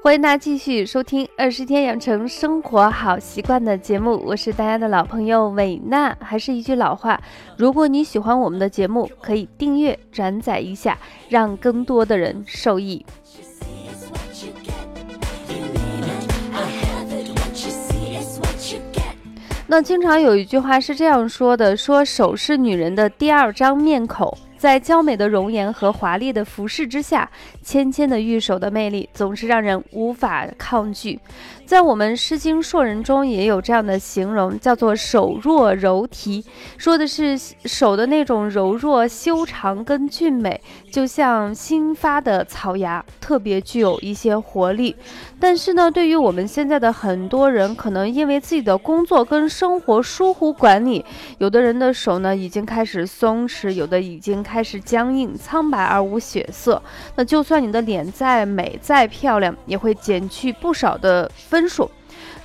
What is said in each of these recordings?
欢迎大家继续收听《二十天养成生活好习惯》的节目，我是大家的老朋友伟娜。还是一句老话，如果你喜欢我们的节目，可以订阅、转载一下，让更多的人受益。那经常有一句话是这样说的：说手是女人的第二张面孔。在娇美的容颜和华丽的服饰之下，芊芊的玉手的魅力总是让人无法抗拒。在我们《诗经·硕人》中也有这样的形容，叫做“手若柔荑”，说的是手的那种柔弱、修长跟俊美，就像新发的草芽，特别具有一些活力。但是呢，对于我们现在的很多人，可能因为自己的工作跟生活疏忽管理，有的人的手呢已经开始松弛，有的已经开始僵硬、苍白而无血色。那就算你的脸再美、再漂亮，也会减去不少的分。数，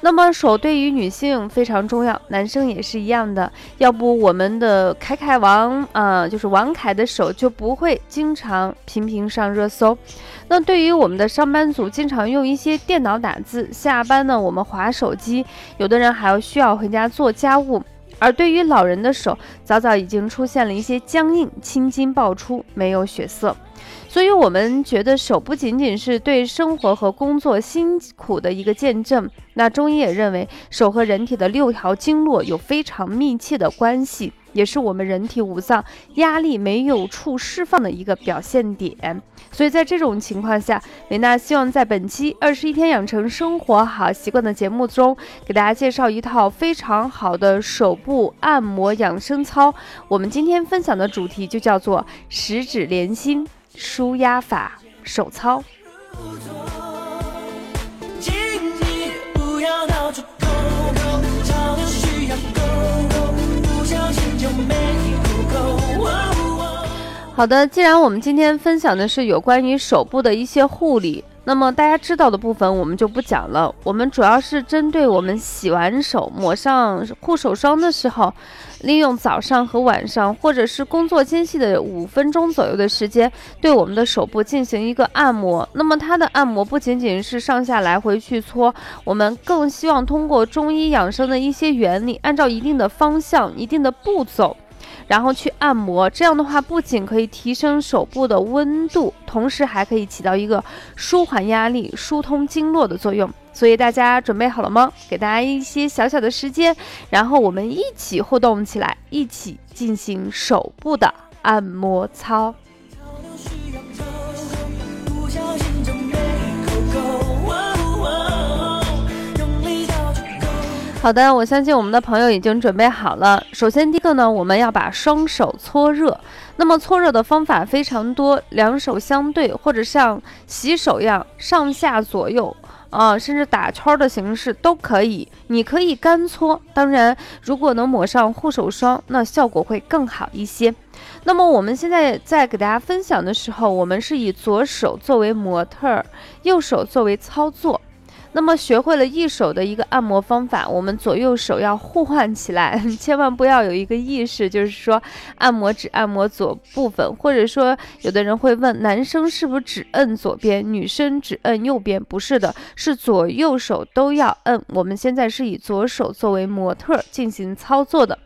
那么手对于女性非常重要，男生也是一样的。要不我们的凯凯王啊，就是王凯的手就不会经常频频上热搜。那对于我们的上班族，经常用一些电脑打字，下班呢我们划手机，有的人还要需要回家做家务。而对于老人的手，早早已经出现了一些僵硬、青筋爆出，没有血色。所以，我们觉得手不仅仅是对生活和工作辛苦的一个见证。那中医也认为，手和人体的六条经络有非常密切的关系，也是我们人体五脏压力没有处释放的一个表现点。所以在这种情况下，美娜希望在本期二十一天养成生活好习惯的节目中，给大家介绍一套非常好的手部按摩养生操。我们今天分享的主题就叫做十指连心。舒压法手操。好的，既然我们今天分享的是有关于手部的一些护理。那么大家知道的部分我们就不讲了，我们主要是针对我们洗完手抹上护手霜的时候，利用早上和晚上或者是工作间隙的五分钟左右的时间，对我们的手部进行一个按摩。那么它的按摩不仅仅是上下来回去搓，我们更希望通过中医养生的一些原理，按照一定的方向、一定的步骤。然后去按摩，这样的话不仅可以提升手部的温度，同时还可以起到一个舒缓压力、疏通经络的作用。所以大家准备好了吗？给大家一些小小的时间，然后我们一起互动起来，一起进行手部的按摩操。好的，我相信我们的朋友已经准备好了。首先，第一个呢，我们要把双手搓热。那么搓热的方法非常多，两手相对，或者像洗手一样上下左右啊，甚至打圈的形式都可以。你可以干搓，当然，如果能抹上护手霜，那效果会更好一些。那么我们现在在给大家分享的时候，我们是以左手作为模特，右手作为操作。那么学会了一手的一个按摩方法，我们左右手要互换起来，千万不要有一个意识，就是说按摩只按摩左部分，或者说有的人会问，男生是不是只摁左边，女生只摁右边？不是的，是左右手都要摁。我们现在是以左手作为模特进行操作的。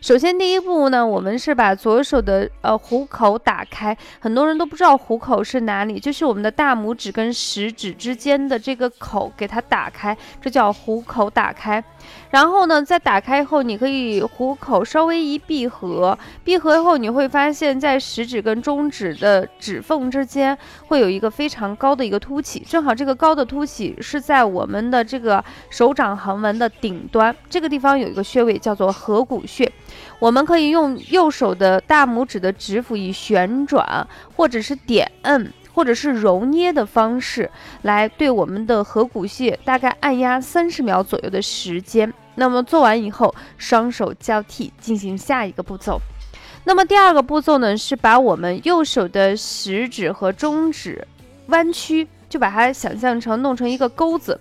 首先，第一步呢，我们是把左手的呃虎口打开。很多人都不知道虎口是哪里，就是我们的大拇指跟食指之间的这个口，给它打开，这叫虎口打开。然后呢，在打开后，你可以虎口稍微一闭合，闭合后你会发现在食指跟中指的指缝之间会有一个非常高的一个凸起，正好这个高的凸起是在我们的这个手掌横纹的顶端，这个地方有一个穴位叫做合谷穴我们可以用右手的大拇指的指腹以旋转，或者是点摁，或者是揉捏的方式来对我们的合谷穴大概按压三十秒左右的时间。那么做完以后，双手交替进行下一个步骤。那么第二个步骤呢，是把我们右手的食指和中指弯曲，就把它想象成弄成一个钩子，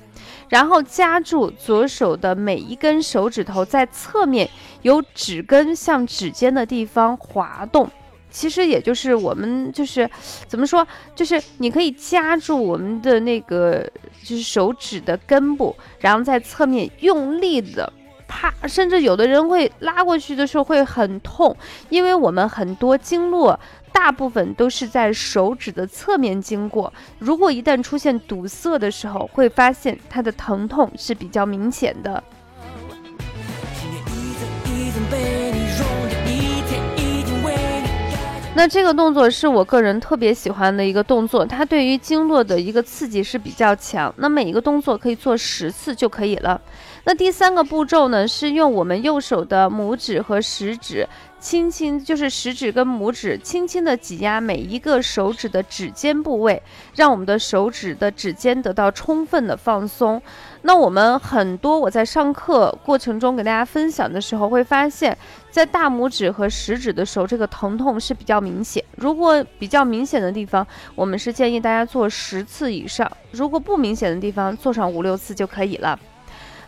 然后夹住左手的每一根手指头，在侧面由指根向指尖的地方滑动。其实也就是我们就是怎么说，就是你可以夹住我们的那个就是手指的根部，然后在侧面用力的啪，甚至有的人会拉过去的时候会很痛，因为我们很多经络大部分都是在手指的侧面经过，如果一旦出现堵塞的时候，会发现它的疼痛是比较明显的。那这个动作是我个人特别喜欢的一个动作，它对于经络的一个刺激是比较强。那每一个动作可以做十次就可以了。那第三个步骤呢，是用我们右手的拇指和食指。轻轻就是食指跟拇指轻轻的挤压每一个手指的指尖部位，让我们的手指的指尖得到充分的放松。那我们很多我在上课过程中给大家分享的时候，会发现，在大拇指和食指的时候，这个疼痛是比较明显。如果比较明显的地方，我们是建议大家做十次以上；如果不明显的地方，做上五六次就可以了。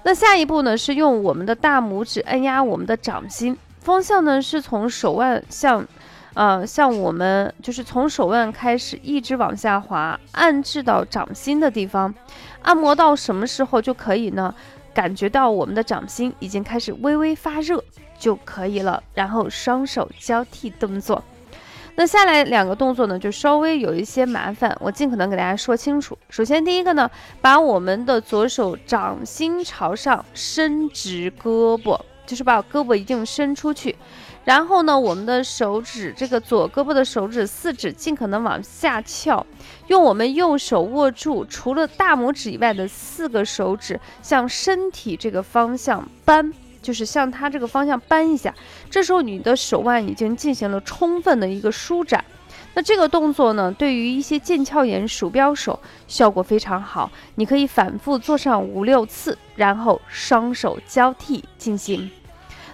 那下一步呢，是用我们的大拇指按压我们的掌心。方向呢是从手腕向，呃，向我们就是从手腕开始一直往下滑，按至到掌心的地方，按摩到什么时候就可以呢？感觉到我们的掌心已经开始微微发热就可以了。然后双手交替动作，那下来两个动作呢就稍微有一些麻烦，我尽可能给大家说清楚。首先第一个呢，把我们的左手掌心朝上，伸直胳膊。就是把胳膊一定伸出去，然后呢，我们的手指这个左胳膊的手指四指尽可能往下翘，用我们右手握住除了大拇指以外的四个手指向身体这个方向扳，就是向它这个方向扳一下。这时候你的手腕已经进行了充分的一个舒展。那这个动作呢，对于一些腱鞘炎鼠标手效果非常好，你可以反复做上五六次，然后双手交替进行。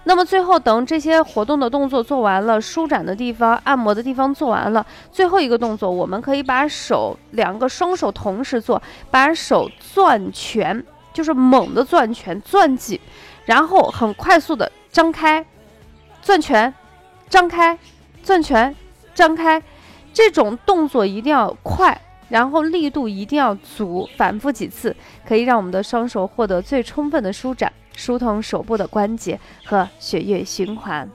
那么最后等这些活动的动作做完了，舒展的地方、按摩的地方做完了，最后一个动作，我们可以把手两个双手同时做，把手攥拳，就是猛的攥拳，攥紧，然后很快速的张开，攥拳，张开，攥拳，张开。这种动作一定要快，然后力度一定要足，反复几次，可以让我们的双手获得最充分的舒展，疏通手部的关节和血液循环。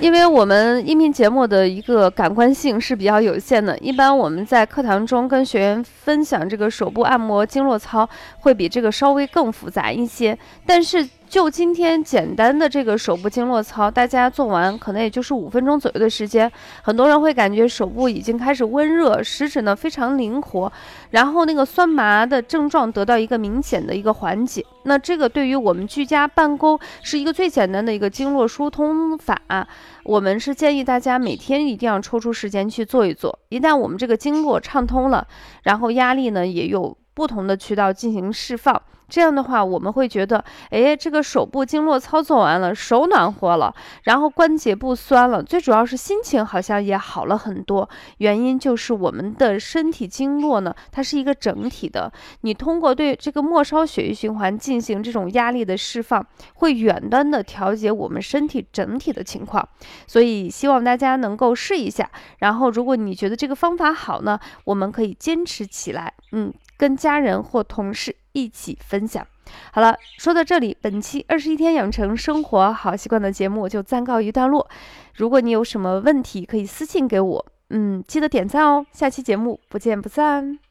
因为我们音频节目的一个感官性是比较有限的，一般我们在课堂中跟学员分享这个手部按摩经络操，会比这个稍微更复杂一些，但是。就今天简单的这个手部经络操，大家做完可能也就是五分钟左右的时间。很多人会感觉手部已经开始温热，食指呢非常灵活，然后那个酸麻的症状得到一个明显的一个缓解。那这个对于我们居家办公是一个最简单的一个经络疏通法，我们是建议大家每天一定要抽出时间去做一做。一旦我们这个经络畅通了，然后压力呢也有不同的渠道进行释放。这样的话，我们会觉得，哎，这个手部经络操作完了，手暖和了，然后关节不酸了，最主要是心情好像也好了很多。原因就是我们的身体经络呢，它是一个整体的，你通过对这个末梢血液循环进行这种压力的释放，会远端的调节我们身体整体的情况。所以希望大家能够试一下，然后如果你觉得这个方法好呢，我们可以坚持起来，嗯，跟家人或同事。一起分享。好了，说到这里，本期二十一天养成生活好习惯的节目就暂告一段落。如果你有什么问题，可以私信给我。嗯，记得点赞哦。下期节目不见不散。